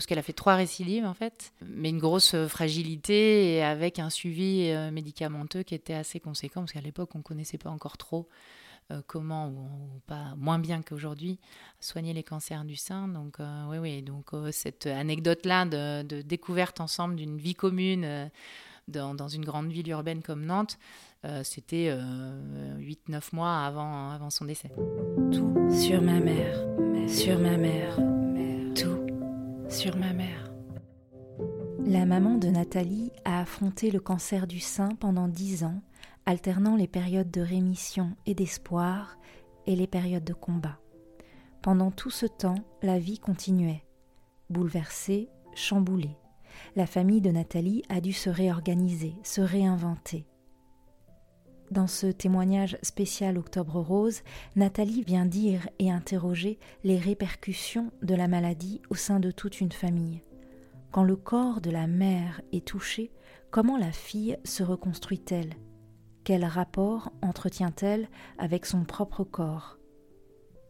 parce qu'elle a fait trois récidives en fait, mais une grosse fragilité et avec un suivi euh, médicamenteux qui était assez conséquent, parce qu'à l'époque on ne connaissait pas encore trop euh, comment, ou, pas moins bien qu'aujourd'hui, soigner les cancers du sein. Donc oui, oui, donc cette anecdote-là de, découverte ensemble d'une vie commune dans, une grande ville urbaine comme Nantes, c'était 8-9 mois avant, son décès. Tout sur ma mère, sur ma mère sur ma mère. La maman de Nathalie a affronté le cancer du sein pendant dix ans, alternant les périodes de rémission et d'espoir et les périodes de combat. Pendant tout ce temps, la vie continuait. Bouleversée, chamboulée, la famille de Nathalie a dû se réorganiser, se réinventer. Dans ce témoignage spécial Octobre Rose, Nathalie vient dire et interroger les répercussions de la maladie au sein de toute une famille. Quand le corps de la mère est touché, comment la fille se reconstruit-elle? Quel rapport entretient-elle avec son propre corps?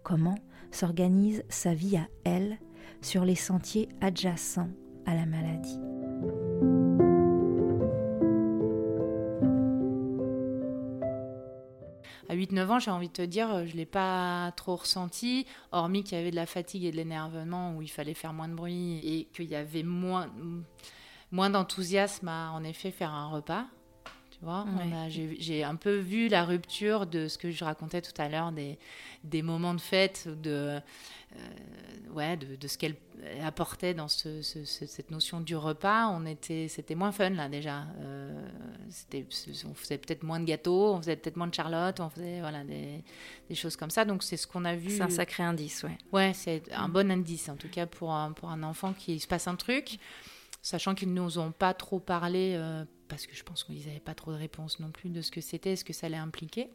Comment s'organise sa vie à elle sur les sentiers adjacents à la maladie? À 8-9 ans, j'ai envie de te dire, euh, je ne l'ai pas trop ressenti, hormis qu'il y avait de la fatigue et de l'énervement où il fallait faire moins de bruit et qu'il y avait moins, moins d'enthousiasme à en effet faire un repas. J'ai un peu vu la rupture de ce que je racontais tout à l'heure, des, des moments de fête, de, euh, ouais, de, de ce qu'elle apportait dans ce, cette notion du repas. On était, c'était moins fun là déjà. Euh, c'était, on faisait peut-être moins de gâteaux, on faisait peut-être moins de charlotte, on faisait voilà des, des choses comme ça. Donc c'est ce qu'on a vu. C'est un sacré indice, ouais. Ouais, c'est un bon indice en tout cas pour un, pour un enfant qui se passe un truc, sachant qu'ils nous ont pas trop parlé. Euh, parce que je pense qu'ils n'avaient pas trop de réponses non plus de ce que c'était, ce que ça allait impliquer.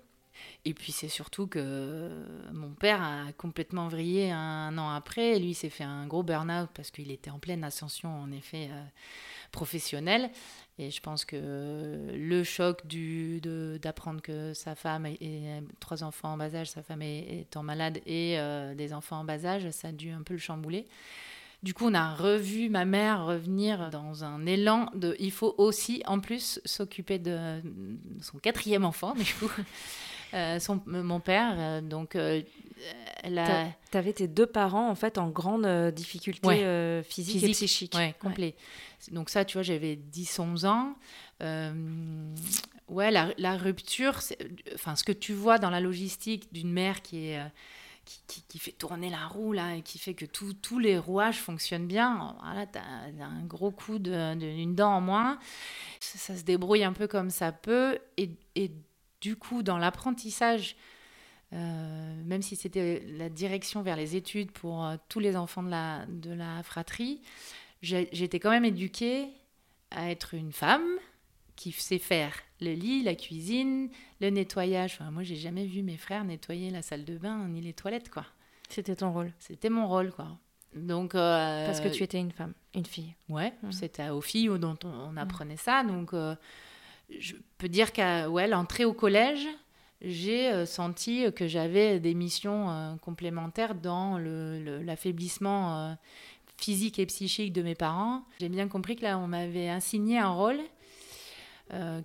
Et puis c'est surtout que mon père a complètement vrillé un an après. Lui s'est fait un gros burn-out parce qu'il était en pleine ascension, en effet, euh, professionnelle. Et je pense que le choc d'apprendre que sa femme et, trois enfants en bas âge, sa femme est, étant malade et euh, des enfants en bas âge, ça a dû un peu le chambouler. Du coup, on a revu ma mère revenir dans un élan de il faut aussi, en plus, s'occuper de son quatrième enfant, du coup. Euh, son, mon père. Euh, donc, euh, elle a... T'avais tes deux parents, en fait, en grande difficulté physique, et psychique. Ouais, complet. Donc ça, tu vois, j'avais 10-11 ans. ouais, la, la rupture, enfin, ce que tu vois dans la logistique d'une mère qui est... Qui, fait tourner la roue là et qui fait que tous les rouages fonctionnent bien. Voilà, tu as, un gros coup d'une de, dent en moins. Ça, ça, se débrouille un peu comme ça peut. Et, et du coup, dans l'apprentissage, euh, même si c'était la direction vers les études pour euh, tous les enfants de la, de la fratrie, j'étais quand même éduquée à être une femme qui sait faire le lit, la cuisine, le nettoyage. Enfin, moi, j'ai jamais vu mes frères nettoyer la salle de bain ni les toilettes, quoi. C'était ton rôle. C'était mon rôle, quoi. Donc, euh, Parce que tu étais une femme, une fille. Ouais, mmh. c'était aux filles dont on, mmh. apprenait ça. Donc, je peux dire qu'à ouais, l'entrée au collège, j'ai euh, senti que j'avais des missions euh, complémentaires dans l'affaiblissement le, euh, physique et psychique de mes parents. J'ai bien compris que là, on m'avait assigné un rôle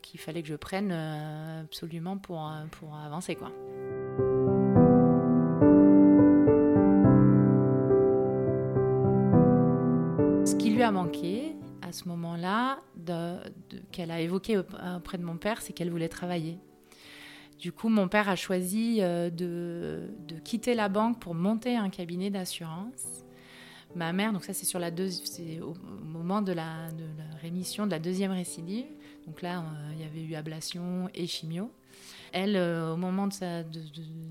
qu'il fallait que je prenne absolument pour, pour avancer. Quoi. Ce qui lui a manqué, à ce moment-là, qu'elle a évoqué auprès de mon père, c'est qu'elle voulait travailler. Du coup, mon père a choisi euh, de, quitter la banque pour monter un cabinet d'assurance. Ma mère, donc ça c'est sur la c'est au moment de la, rémission de la deuxième récidive. Donc là, euh, il y avait eu ablation et chimio. Elle, euh, au moment de, sa, de,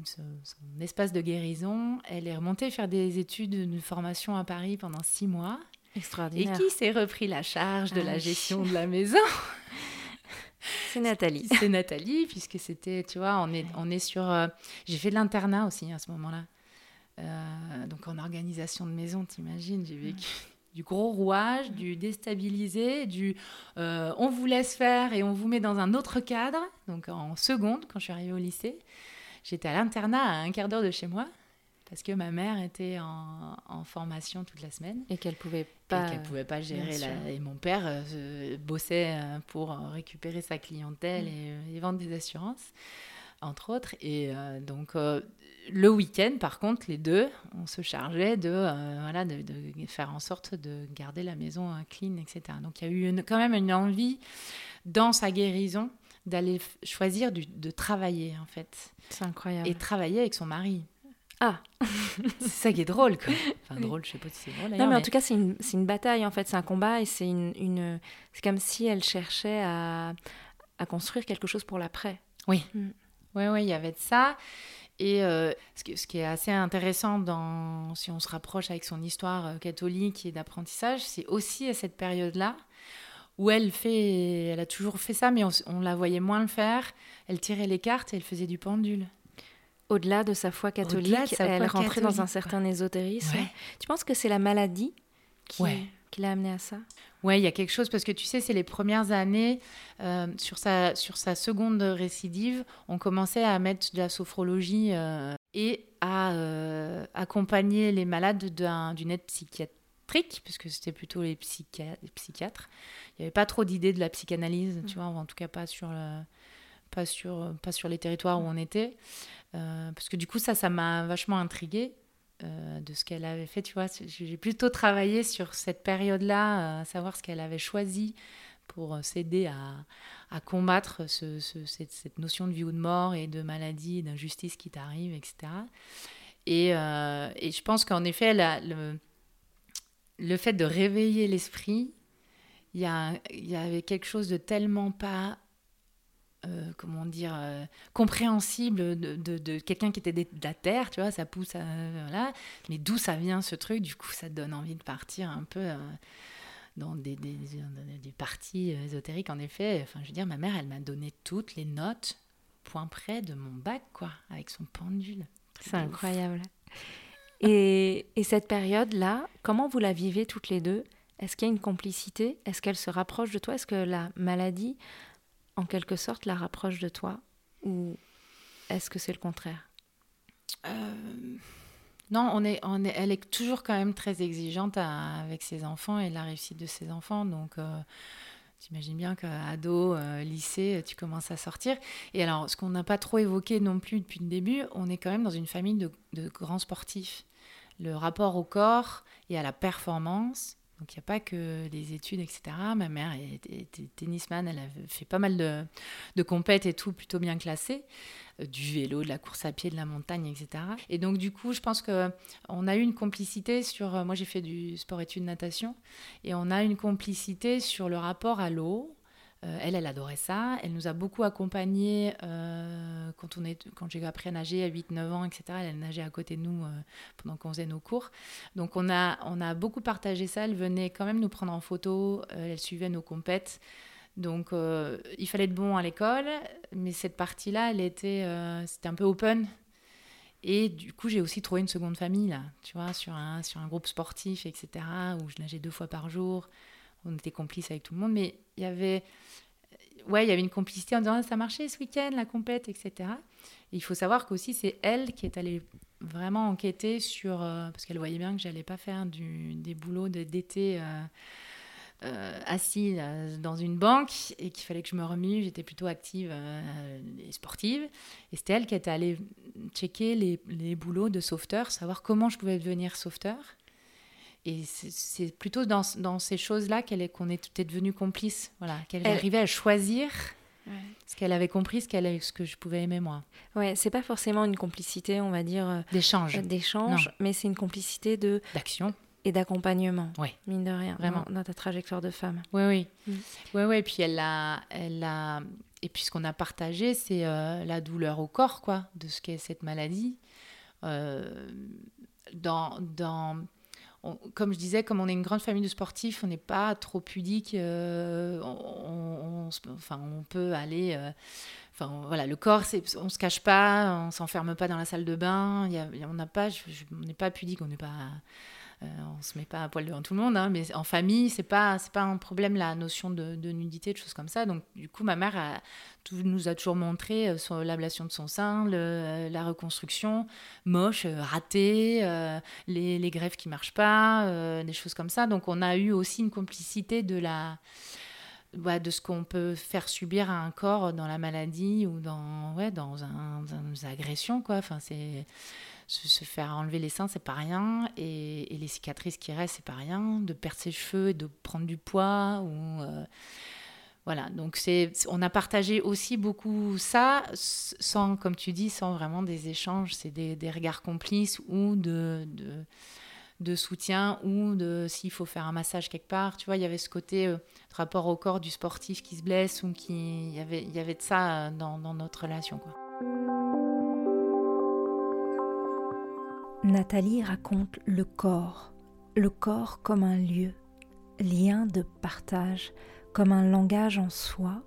son espace de guérison, elle est remontée faire des études de formation à Paris pendant six mois. Extraordinaire. Et qui s'est repris la charge de la ah gestion de la maison? C'est Nathalie. C'est Nathalie, puisque c'était, tu vois, on est, on est sur. Euh, j'ai fait de l'internat aussi à ce moment-là. Euh, donc en organisation de maison, t'imagines, j'ai vécu du gros rouage, du déstabilisé, du euh, on vous laisse faire et on vous met dans un autre cadre. Donc en seconde, quand je suis arrivée au lycée, j'étais à l'internat à un quart d'heure de chez moi parce que ma mère était en, formation toute la semaine. Et qu'elle pouvait pas. Et qu'elle pouvait pas gérer. La... Et mon père euh, bossait euh, pour récupérer sa clientèle mm. et, vendre des assurances, entre autres. Et donc, le week-end, par contre, les deux, on se chargeait de, voilà, de, faire en sorte de garder la maison clean, etc. Donc, il y a eu quand même une envie dans sa guérison d'aller choisir de travailler, en fait. C'est incroyable. Et travailler avec son mari. Ah C'est ça qui est drôle, quoi. Enfin, drôle, je sais pas si c'est drôle. Non, mais, en tout cas, c'est une, une, bataille, en fait. C'est un combat et c'est une, une... c'est comme si elle cherchait à, à construire quelque chose pour l'après. Oui. Mm. Oui, oui, il y avait de ça. Et euh, ce, ce, qui est assez intéressant dans, si on se rapproche avec son histoire euh, catholique et d'apprentissage, c'est aussi à cette période-là où elle fait, elle a toujours fait ça, mais on, la voyait moins le faire. Elle tirait les cartes et elle faisait du pendule. Au-delà de sa foi catholique, elle rentrait dans un certain ésotérisme. Tu penses que c'est la maladie qui, qui l'a amenée à ça? Oui, il y a quelque chose, parce que tu sais, c'est les premières années, euh, sur, sa, sur sa seconde récidive, on commençait à mettre de la sophrologie euh, et à euh, accompagner les malades d'une aide psychiatrique puisque c'était plutôt les, psychiatres. Il n'y avait pas trop d'idées de la psychanalyse, tu vois, en tout cas pas sur, pas sur, pas sur les territoires où on était. Parce que du coup, ça, ça m'a vachement intriguée euh, de ce qu'elle avait fait, tu vois. J'ai plutôt travaillé sur cette période-là, à savoir ce qu'elle avait choisi pour s'aider à, combattre ce, cette, notion de vie ou de mort et de maladie, d'injustice qui t'arrive, etc. Et, euh, et, je pense qu'en effet, le, fait de réveiller l'esprit, il y, avait quelque chose de tellement pas, euh, comment dire, euh, compréhensible de, quelqu'un qui était de la terre, tu vois, ça pousse, voilà. Mais d'où ça vient ce truc Du coup, ça donne envie de partir un peu euh, dans des, des, des, parties ésotériques. En effet, enfin, je veux dire, ma mère, elle m'a donné toutes les notes, point près de mon bac, quoi, avec son pendule. C'est incroyable. Et, cette période-là, comment vous la vivez toutes les deux? Est-ce qu'il y a une complicité? Est-ce qu'elle se rapproche de toi? Est-ce que la maladie, en quelque sorte, la rapproche de toi Ou est-ce que c'est le contraire? Euh, Non, on est, est, elle est toujours quand même très exigeante avec ses enfants et la réussite de ses enfants. Donc, euh, T'imagines bien qu'ado, euh, lycée, tu commences à sortir. Et alors, ce qu'on n'a pas trop évoqué non plus depuis le début, on est quand même dans une famille de, de grands sportifs le rapport au corps et à la performance. Donc il n'y a pas que les études, etc. Ma mère était tennisman, elle a fait pas mal de, de compètes et tout, plutôt bien classé. Euh, du vélo, de la course à pied, de la montagne, etc. Et donc du coup, je pense qu'on a eu une complicité sur... Euh, moi j'ai fait du sport-études natation, et on a une complicité sur le rapport à l'eau, elle, elle adorait ça. Elle nous a beaucoup accompagnés euh, quand, on est, quand j'ai appris à nager à 8-9 ans, etc. Elle nageait à côté de nous euh, pendant qu'on faisait nos cours. Donc on a, on a beaucoup partagé ça. Elle venait quand même nous prendre en photo. elle suivait nos compètes. Donc il fallait être bon à l'école, mais cette partie-là, elle était, c'était un peu open. Et du coup, j'ai aussi trouvé une seconde famille, là, tu vois, sur un, sur un groupe sportif, etc., où je nageais deux fois par jour on était complices avec tout le monde, mais il y avait, ouais, il y avait une complicité en disant ah, ça marchait ce week-end, la compète, etc. il faut savoir qu'aussi c'est elle qui est allée vraiment enquêter sur, euh, parce qu'elle voyait bien que j'allais pas faire du, des boulots d'été. Euh, euh, assis dans une banque et qu'il fallait que je me remue, j'étais plutôt active et sportive. Et c'était elle qui était allée checker les, les boulots de sauveteur, savoir comment je pouvais devenir sauveteur. Et c'est plutôt dans, dans ces choses-là qu'elle est, qu'on est devenue complice, voilà, qu'elle arrivait à choisir ce qu'elle avait compris, ce, qu'elle, ce que je pouvais aimer moi. Ouais, c'est pas forcément une complicité, on va dire. Euh, d'échange. Euh, d'échange, mais c'est une complicité de. D'action. Et d'accompagnement. Oui. Mine de rien, vraiment. Dans, ta trajectoire de femme. Oui, oui. Mm. Oui, oui. Puis elle a. Elle a... Et puis ce qu'on a partagé, c'est euh, la douleur au corps, quoi, de ce qu'est cette maladie. dans. dans comme je disais, comme on est une grande famille de sportifs, on n'est pas trop pudique. Euh, on, peut aller. Euh, enfin, voilà, le corps, on se cache pas, on s'enferme pas dans la salle de bain. On n'a pas, on n'est pas pudique, on n'est pas euh, on se met pas à poil devant tout le monde, hein, mais en famille, c'est pas c'est pas un problème la notion de, nudité, de choses comme ça. Donc du coup, ma mère nous a toujours montré euh, l'ablation de son sein, euh, la reconstruction moche, ratée, les, les, greffes qui marchent pas, des choses comme ça. Donc on a eu aussi une complicité de la de ce qu'on peut faire subir à un corps dans la maladie ou dans ouais dans, un, une agression quoi. Enfin c'est se, faire enlever les seins, c'est pas rien, et, les cicatrices qui restent, c'est pas rien, de perdre ses cheveux et de prendre du poids, ou euh, voilà. Donc c'est, on a partagé aussi beaucoup ça, sans, comme tu dis, sans vraiment des échanges, c'est des, regards complices ou de, de, soutien ou de s'il faut faire un massage quelque part. Tu vois, il y avait ce côté euh, rapport au corps du sportif qui se blesse ou qui, il y avait, y avait de ça dans, dans notre relation, quoi. Nathalie raconte le corps, le corps comme un lieu, lien de partage, comme un langage en soi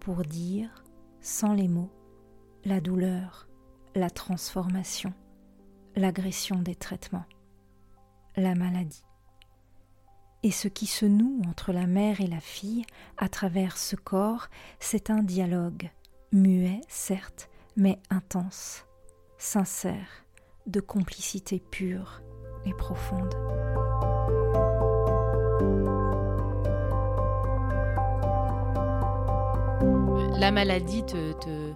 pour dire, sans les mots, la douleur, la transformation, l'agression des traitements, la maladie. Et ce qui se noue entre la mère et la fille à travers ce corps, c'est un dialogue, muet certes, mais intense, sincère, de complicité pure et profonde. La maladie te,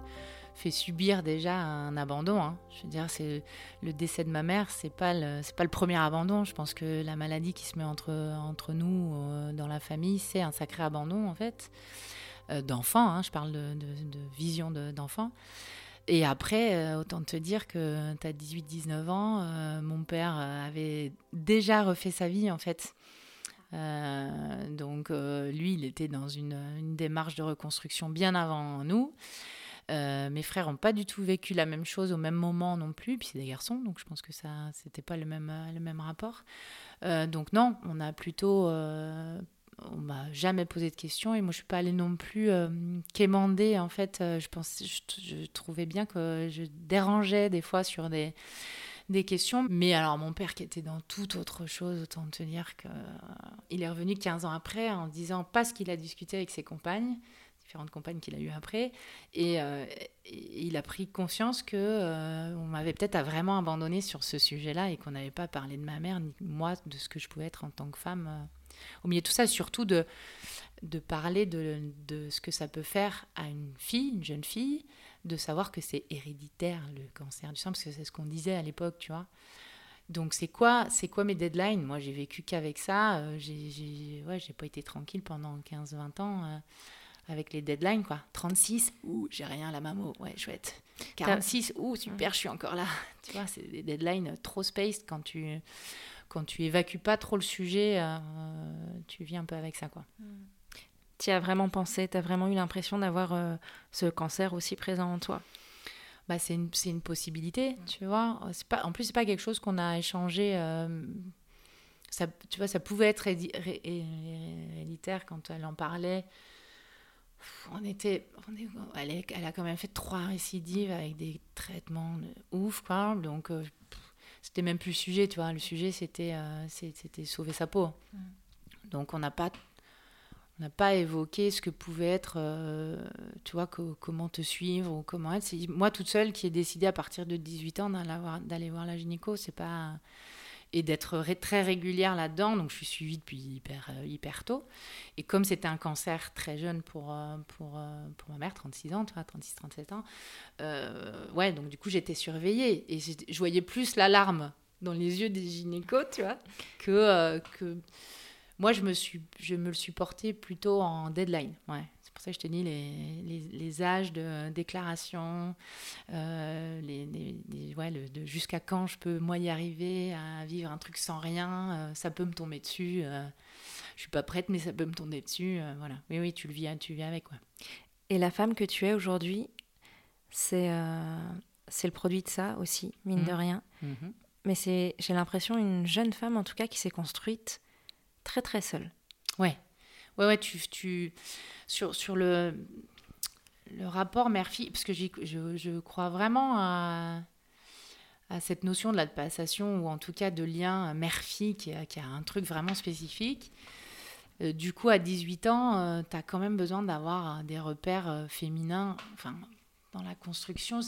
fait subir déjà un abandon. Hein. Je veux dire, c'est le décès de ma mère, c'est pas c'est pas le premier abandon. Je pense que la maladie qui se met entre entre nous euh, dans la famille, c'est un sacré abandon en fait euh, d'enfants. Hein. Je parle de, de vision d'enfant. Et après, euh, autant te dire que tu as 18-19 ans, euh, mon père euh, avait déjà refait sa vie en fait. donc lui, il était dans une, démarche de reconstruction bien avant nous. mes frères n'ont pas du tout vécu la même chose au même moment non plus, puis c'est des garçons, donc je pense que ça, c'était pas le même, le même rapport. donc non, on a plutôt on m'a jamais posé de questions et moi je suis pas allée non plus euh, quémander en fait euh, je pense je, trouvais bien que je dérangeais des fois sur des des questions. Mais alors mon père qui était dans toute autre chose autant te dire que il est revenu 15 ans après en disant pas ce qu'il a discuté avec ses compagnes différentes compagnes qu'il a eues après. Et, euh, il a pris conscience que on m'avait peut-être vraiment abandonné sur ce sujet-là et qu'on n'avait pas parlé de ma mère ni moi de ce que je pouvais être en tant que femme au milieu de tout ça, surtout de, de parler de, de, ce que ça peut faire à une fille, une jeune fille, de savoir que c'est héréditaire le cancer du sein, parce que c'est ce qu'on disait à l'époque, tu vois. Donc c'est quoi, c'est quoi mes deadlines? Moi j'ai vécu qu'avec ça, euh, j'ai ouais, pas été tranquille pendant 15-20 ans euh, avec les deadlines, quoi. 36, ouh, j'ai rien la mammo, ouais, chouette. 46, ouh, super, je suis encore là. Tu vois, c'est des deadlines trop spaced quand tu quand tu évacues pas trop le sujet, euh, tu vis un peu avec ça, quoi. Tu as vraiment pensé, tu as vraiment eu l'impression d'avoir euh, ce cancer aussi présent en toi? Bah, c'est une, une, possibilité, tu vois. Pas, en plus, c'est pas quelque chose qu'on a échangé. Euh, ça, tu vois, ça pouvait être héréditaire quand elle en parlait. On était, elle, elle, a quand même fait trois récidives avec des traitements de ouf, quoi. Donc, c'était même plus le sujet, tu vois. Le sujet, c'était euh, c'était sauver sa peau. Mm. Donc, on n'a pas on n'a pas évoqué ce que pouvait être, euh, tu vois, comment te suivre ou comment être. C'est moi toute seule qui ai décidé à partir de 18 ans d'aller voir, la gynéco. C'est pas et d'être très régulière là-dedans. Donc, je suis suivie depuis hyper, euh, hyper tôt. Et comme c'était un cancer très jeune pour, euh, pour, euh, pour ma mère, 36 ans, tu vois, 36, 37 ans, ouais, donc du coup, j'étais surveillée. Et je voyais plus l'alarme dans les yeux des gynécos, tu vois, que, que moi, je me, suis, je me le suis porté plutôt en deadline. Ouais pour ça que je te dis les, les, âges de déclaration, euh, les, les ouais, de jusqu'à quand je peux moi y arriver à vivre un truc sans rien, euh, ça peut me tomber dessus. Euh, je suis pas prête, mais ça peut me tomber dessus. voilà. Oui, oui, tu le vis, tu vis avec quoi. Et la femme que tu es aujourd'hui, c'est c'est le produit de ça aussi, mine de mmh. rien. Mmh. Mais c'est, j'ai l'impression, une jeune femme en tout cas qui s'est construite très très seule. Ouais, ouais, ouais. Tu, tu, sur, sur le, le rapport mère-fille, parce que je, je, crois vraiment à, à cette notion de la passation ou en tout cas de lien mère-fille qui, qui, a un truc vraiment spécifique. du coup, à 18 ans, tu as quand même besoin d'avoir des repères féminins. Enfin, dans la construction,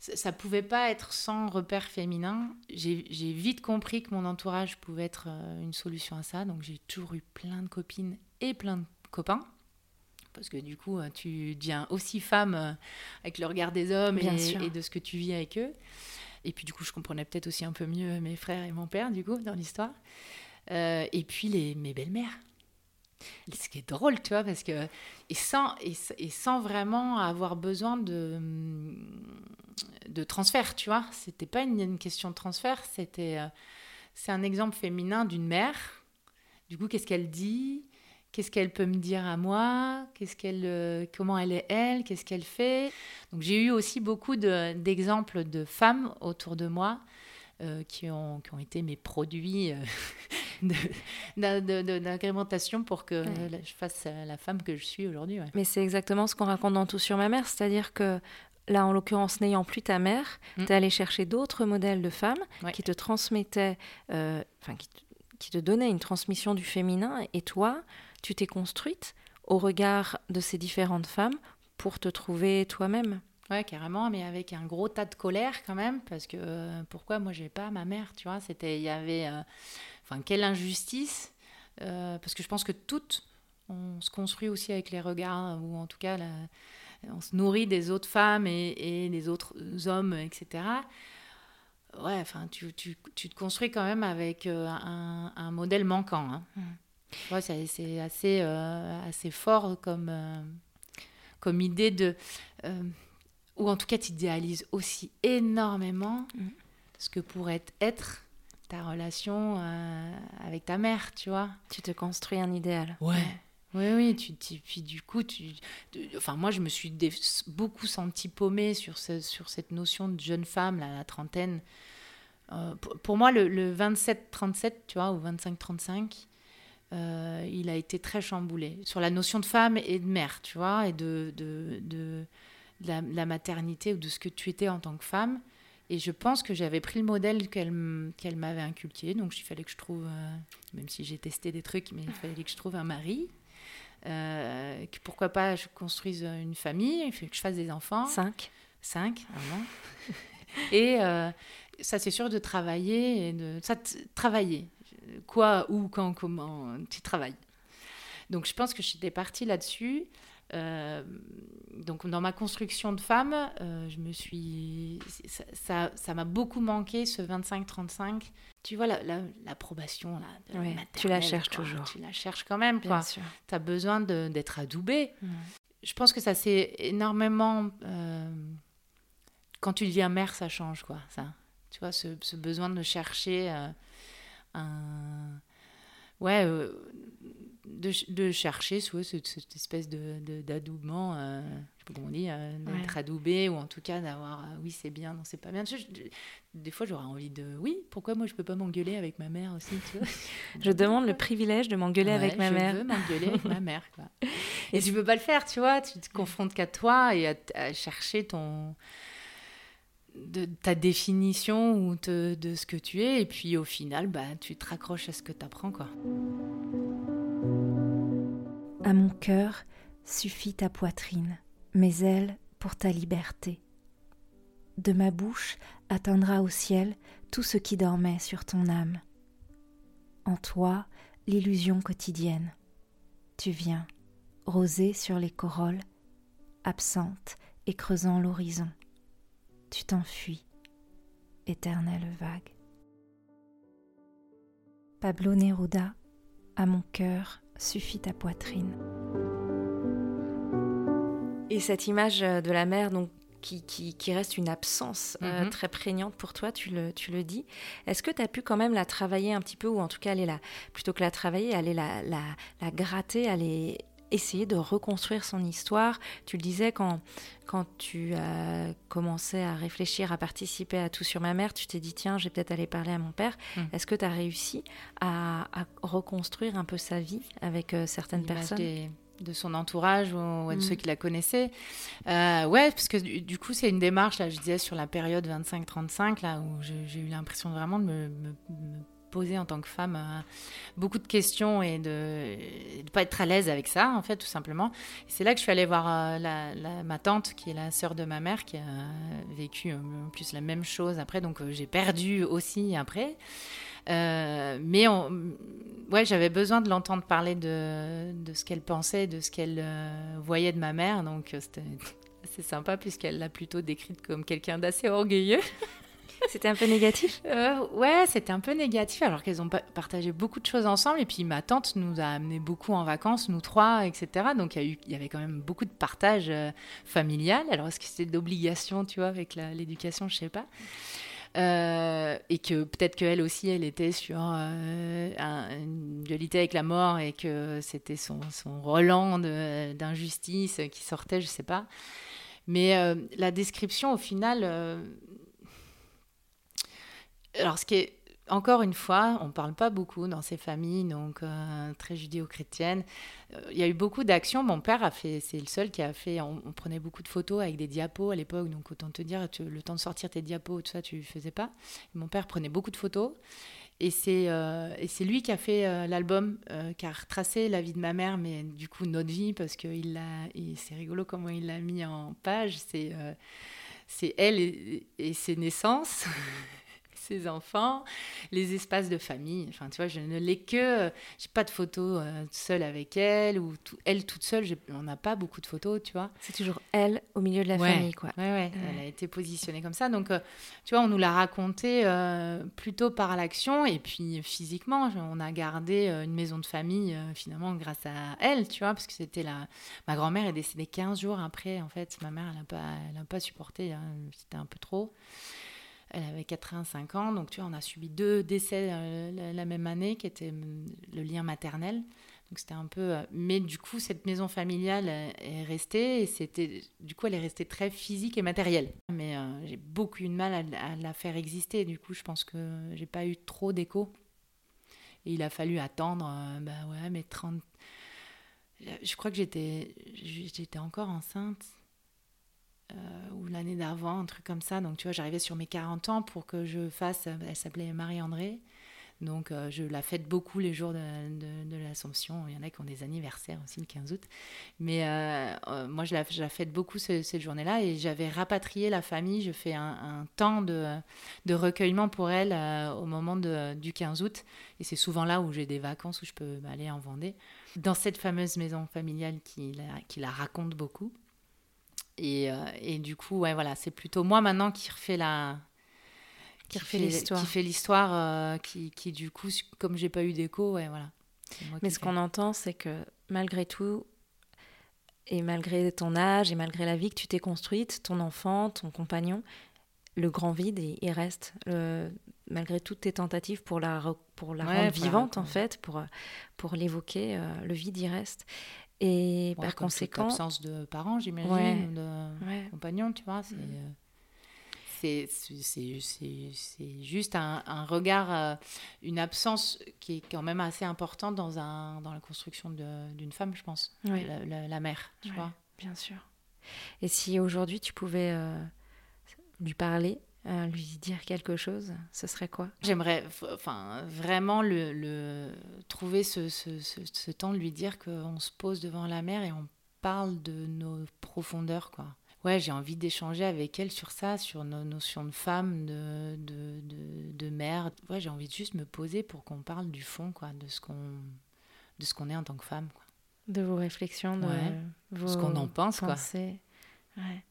ça pouvait pas être sans repères féminins. J'ai vite compris que mon entourage pouvait être une solution à ça. Donc j'ai toujours eu plein de copines et plein de copains parce que du coup, tu deviens aussi femme euh, avec le regard des hommes et, de ce que tu vis avec eux. Et puis du coup, je comprenais peut-être aussi un peu mieux mes frères et mon père, du coup, dans l'histoire. Euh, et puis les, mes belles-mères. Ce qui est drôle, tu vois, parce que. Et sans, et, sans vraiment avoir besoin de, de transfert, tu vois. C'était pas une, question de transfert, c'était. Euh, c'est un exemple féminin d'une mère. Du coup, qu'est-ce qu'elle dit? Qu'est-ce qu'elle peut me dire à moi? Qu'est-ce qu'elle, euh, Comment elle est elle? Qu'est-ce qu'elle fait? Donc j'ai eu aussi beaucoup d'exemples de, femmes autour de moi euh, qui, ont, qui ont été mes produits d'agrémentation pour que je fasse la femme que je suis aujourd'hui. Mais c'est exactement ce qu'on raconte dans Tout sur ma mère, c'est-à-dire que là, en l'occurrence, n'ayant plus ta mère, mm. tu es allé chercher d'autres modèles de femmes qui te transmettaient, enfin, qui, qui, te donnaient une transmission du féminin, et toi, tu t'es construite au regard de ces différentes femmes pour te trouver toi-même. Ouais, carrément, mais avec un gros tas de colère quand même, parce que euh, pourquoi moi j'ai pas ma mère, tu vois? C'était, il y avait, euh, enfin, quelle injustice, euh, parce que je pense que toutes, on se construit aussi avec les regards, ou en tout cas, on se nourrit des autres femmes et, des autres hommes, etc. Ouais, enfin, tu, tu, tu, te construis quand même avec un, un modèle manquant. Hein. Mmh. Ouais, c'est assez, euh, assez fort comme, euh, comme idée de. Euh, ou en tout cas, tu idéalises aussi énormément mm. ce que pourrait être ta relation avec ta mère, tu vois. Tu te construis un idéal. Ouais. Oui, oui, tu, puis du coup, tu, enfin, moi, je me suis beaucoup sentie paumée sur, ce, sur cette notion de jeune femme, là, la trentaine. pour, moi, le, le 27-37, tu vois, ou 25-35, euh, il a été très chamboulé sur la notion de femme et de mère, tu vois, et de, de, de, la, maternité ou de ce que tu étais en tant que femme. Et je pense que j'avais pris le modèle qu'elle qu'elle m'avait inculqué. Donc, il fallait que je trouve, euh, même si j'ai testé des trucs, mais il fallait que je trouve un mari. Euh, que pourquoi pas je construise une famille, il faut que je fasse des enfants. Cinq. Cinq, vraiment. et ça, c'est sûr de travailler. Et de, ça, travailler quoi, où, quand, comment tu travailles. Donc je pense que j'étais partie là-dessus. Euh, donc dans ma construction de femme, euh, je me suis, ça, ça, m'a beaucoup manqué ce 25-35. Tu vois l'approbation la, là, tu la cherches toujours. Tu la cherches quand même, quoi. Tu as besoin d'être adoubé. Je pense que ça c'est énormément. Euh, quand tu deviens mère, ça change, quoi. Ça, tu vois, ce, ce besoin de chercher un ouais de, de, chercher soit cette, cette, espèce de d'adoubement euh, je sais pas comment on dit euh, d'être adoubé ou en tout cas d'avoir oui c'est bien non c'est pas bien des fois j'aurais envie de oui pourquoi moi je peux pas m'engueuler avec ma mère aussi tu vois? Je demande le privilège de m'engueuler avec ma mère je veux m'engueuler avec ma mère quoi. et tu peux pas le faire tu vois tu te confrontes qu'à toi et à chercher ton de ta définition ou de, ce que tu es, et puis au final, bah, tu te raccroches à ce que tu apprends. Quoi. À mon cœur suffit ta poitrine, mes ailes pour ta liberté. De ma bouche atteindra au ciel tout ce qui dormait sur ton âme. En toi, l'illusion quotidienne. Tu viens, rosée sur les corolles, absente et creusant l'horizon tu t'enfuis, éternelle vague. Pablo Neruda, à mon cœur suffit ta poitrine. Et cette image de la mer, donc qui, qui, reste une absence euh, mhm. très prégnante pour toi, tu le, tu le dis. Est-ce que tu as pu quand même la travailler un petit peu, ou en tout cas aller la, plutôt que la travailler, aller la, la, la gratter, aller essayer de reconstruire son histoire. Tu le disais quand, quand tu as commencé à réfléchir, à participer à Tout sur ma mère, tu t'es dit tiens, j'ai peut-être aller parler à mon père. Hmm. Est-ce que tu as réussi à, reconstruire un peu sa vie avec euh, certaines personnes? de son entourage ou, de ceux qui la connaissaient. Euh, ouais, parce que du, du coup, c'est une démarche, là, je disais, sur la période 25-35, là, où j'ai j'ai eu l'impression vraiment de me, me- me poser en tant que femme euh, beaucoup de questions et de ne pas être à l'aise avec ça, en fait, tout simplement. C'est là que je suis allée voir euh, ma tante, qui est la sœur de ma mère, qui a vécu euh, en plus la même chose après, donc j'ai perdu aussi après. Mais ouais, j'avais besoin de l'entendre parler de, ce qu'elle pensait, de ce qu'elle voyait de ma mère. Donc c'était assez sympa puisqu'elle l'a plutôt décrite comme quelqu'un d'assez orgueilleux. C'était un peu négatif? Euh, ouais, c'était un peu négatif alors qu'elles ont pa- partagé beaucoup de choses ensemble. Et puis ma tante nous a amené beaucoup en vacances, nous trois, etc. Donc il y, avait quand même beaucoup de partage euh, familial. Alors est-ce que c'était d'obligation, tu vois, avec l'éducation, je sais pas. Euh, et que peut-être qu'elle aussi, elle était sur euh, un- une dualité avec la mort et que c'était son, son Roland de- d'injustice qui sortait, je sais pas. Mais la description, au final, alors ce qui est encore une fois, on ne parle pas beaucoup dans ces familles, donc euh, très judéo-chrétiennes. Euh, Il y a eu beaucoup d'actions. Mon père a fait, c'est le seul qui a fait. On, prenait beaucoup de photos avec des diapos à l'époque, donc autant te dire, le temps de sortir tes diapos, tout ça, tu faisais pas. Mon père prenait beaucoup de photos. Et c'est euh, c'est lui qui a fait euh, l'album, qui a retracé la vie de ma mère, mais du coup notre vie, parce que il l'a, et c'est rigolo comment il l'a mis en page. C'est c'est elle et ses naissances, ses enfants, les espaces de famille. Enfin, tu vois, je ne l'ai que. J'ai pas de photos euh, seule avec elle ou tout- elle toute seule. On n'a pas beaucoup de photos, tu vois. C'est toujours elle au milieu de la Ouais. famille, quoi. Ouais, ouais, elle a été positionnée comme ça. Donc, euh, tu vois, on nous l'a raconté euh, plutôt par l'action et puis physiquement. On a gardé une maison de famille finalement grâce à elle, tu vois, parce que c'était la. Ma grand-mère est décédée 15 jours après, en fait. Ma mère, elle n'a pas, elle a pas supporté, hein, c'était un peu trop. Elle avait 85 ans, donc tu vois, on a subi deux décès euh, la, même année, qui était hum, le lien maternel. Donc c'était un peu. euh, Mais du coup, cette maison familiale euh, est restée et c'était. Du coup, elle est restée très physique et matérielle. Mais j'ai beaucoup eu de mal à, la faire exister. Du coup, je pense que j'ai pas eu trop d'écho. Et il a fallu attendre, euh, bah ouais, mais 30. Je crois que j'étais encore enceinte. Euh, ou l'année d'avant, un truc comme ça. Donc, tu vois, j'arrivais sur mes 40 ans pour que je fasse. Elle s'appelait Marie-André. Donc, euh, je la fête beaucoup les jours de, l'Assomption. Il y en a qui ont des anniversaires aussi le 15 août. Mais euh, euh, moi, je la, fête beaucoup ce- cette journée-là. Et j'avais rapatrié la famille. Je fais un, temps de, de recueillement pour elle euh, au moment du 15 août. Et c'est souvent là où j'ai des vacances où je peux aller en Vendée. Dans cette fameuse maison familiale qui la raconte beaucoup. Et, euh, et du coup, ouais, voilà, c'est plutôt moi maintenant qui refais la. Qui refait l'histoire. Qui fait l'histoire, euh, qui, qui du coup, comme j'ai pas eu d'écho, ouais, voilà. Mais qui ce qu'on entend, c'est que malgré tout, et malgré ton âge, et malgré la vie que tu t'es construite, ton enfant, ton compagnon, le grand vide, il, il reste. Malgré toutes tes tentatives pour la, pour la Ouais, rendre vivante, en fait, pour, pour l'évoquer, euh, le vide, il reste. Et Ouais, par comme conséquent. absence de parents, j'imagine, Ouais. ou de Ouais. compagnons, tu vois. C'est, Mm. c'est, c'est, c'est, c'est- c'est juste un, un regard, euh, une absence qui est quand même assez importante dans, un, dans la construction d'une femme, je pense. La, la- la mère, tu vois. Bien sûr. Et si aujourd'hui tu pouvais euh, lui parler, euh, lui dire quelque chose, ce serait quoi? J'aimerais enfin, vraiment le, le- trouver ce, ce- ce- ce temps de lui dire qu'on se pose devant la mer et on parle de nos profondeurs. Quoi. Ouais, j'ai envie d'échanger avec elle sur ça, sur nos notions de femme, de, de, de, de mère. Ouais, j'ai envie de juste me poser pour qu'on parle du fond, quoi, de ce qu'on de ce qu'on est en tant que femme. Quoi. De vos réflexions, de Ouais. vos Ce qu'on en pense, quoi. Ouais.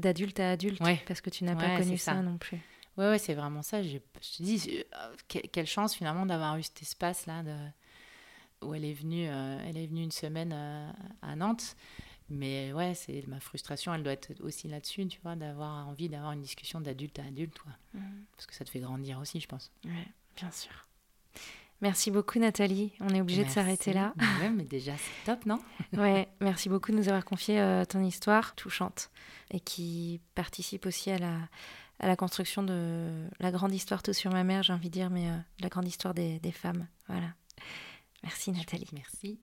D'adulte à adulte, Ouais. parce que tu n'as Ouais, pas connu ça. ça. non plus. Ouais, ouais, c'est vraiment ça. Je te dis, euh, que- quelle chance finalement d'avoir eu cet espace-là de... où elle est venue, euh, elle est venue une semaine euh, à Nantes. Mais ouais, c'est ma frustration, elle doit être aussi là-dessus, tu vois, d'avoir envie d'avoir une discussion d'adulte à adulte, quoi. Mhm. Parce que ça te fait grandir aussi, je pense. Ouais, bien sûr. Merci beaucoup Nathalie. On est obligé de s'arrêter là. Ouais, mais déjà c'est top, non Ouais, merci beaucoup de nous avoir confié euh, ton histoire touchante et qui participe aussi à la, construction de la grande histoire tout sur ma mère, j'ai envie de dire, mais euh, la grande histoire des, des femmes. Voilà. Merci Nathalie. Merci.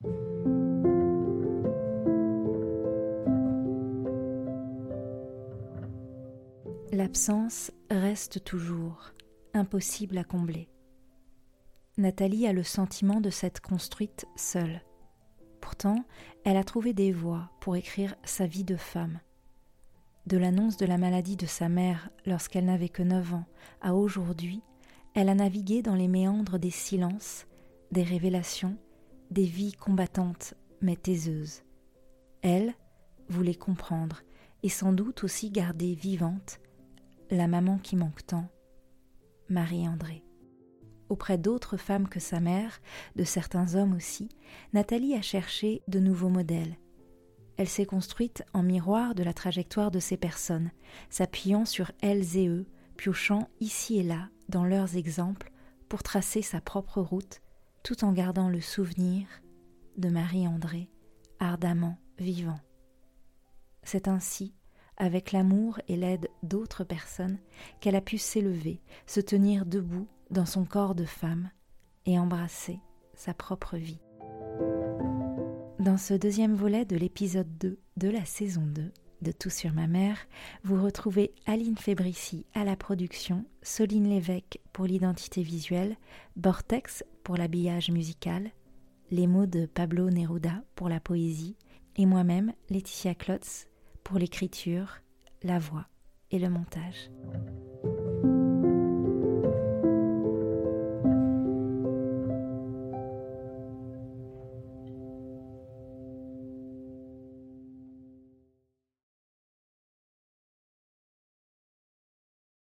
L'absence reste toujours impossible à combler. Nathalie a le sentiment de s'être construite seule. Pourtant, elle a trouvé des voies pour écrire sa vie de femme. De l'annonce de la maladie de sa mère lorsqu'elle n'avait que 9 ans à aujourd'hui, elle a navigué dans les méandres des silences, des révélations, des vies combattantes mais taiseuses. Elle voulait comprendre et sans doute aussi garder vivante la maman qui manque tant, Marie-André. Auprès d'autres femmes que sa mère, de certains hommes aussi, Nathalie a cherché de nouveaux modèles. Elle s'est construite en miroir de la trajectoire de ces personnes, s'appuyant sur elles et eux, piochant ici et là dans leurs exemples pour tracer sa propre route, tout en gardant le souvenir de Marie-André, ardemment vivant. C'est ainsi, avec l'amour et l'aide d'autres personnes, qu'elle a pu s'élever, se tenir debout dans son corps de femme et embrasser sa propre vie. Dans ce deuxième volet de l'épisode 2 de la saison 2 de Tout sur ma mère, vous retrouvez Aline Fébrici à la production, Soline Lévesque pour l'identité visuelle, Bortex pour l'habillage musical, les mots de Pablo Neruda pour la poésie, et moi-même, Laetitia Klotz, pour l'écriture, la voix et le montage.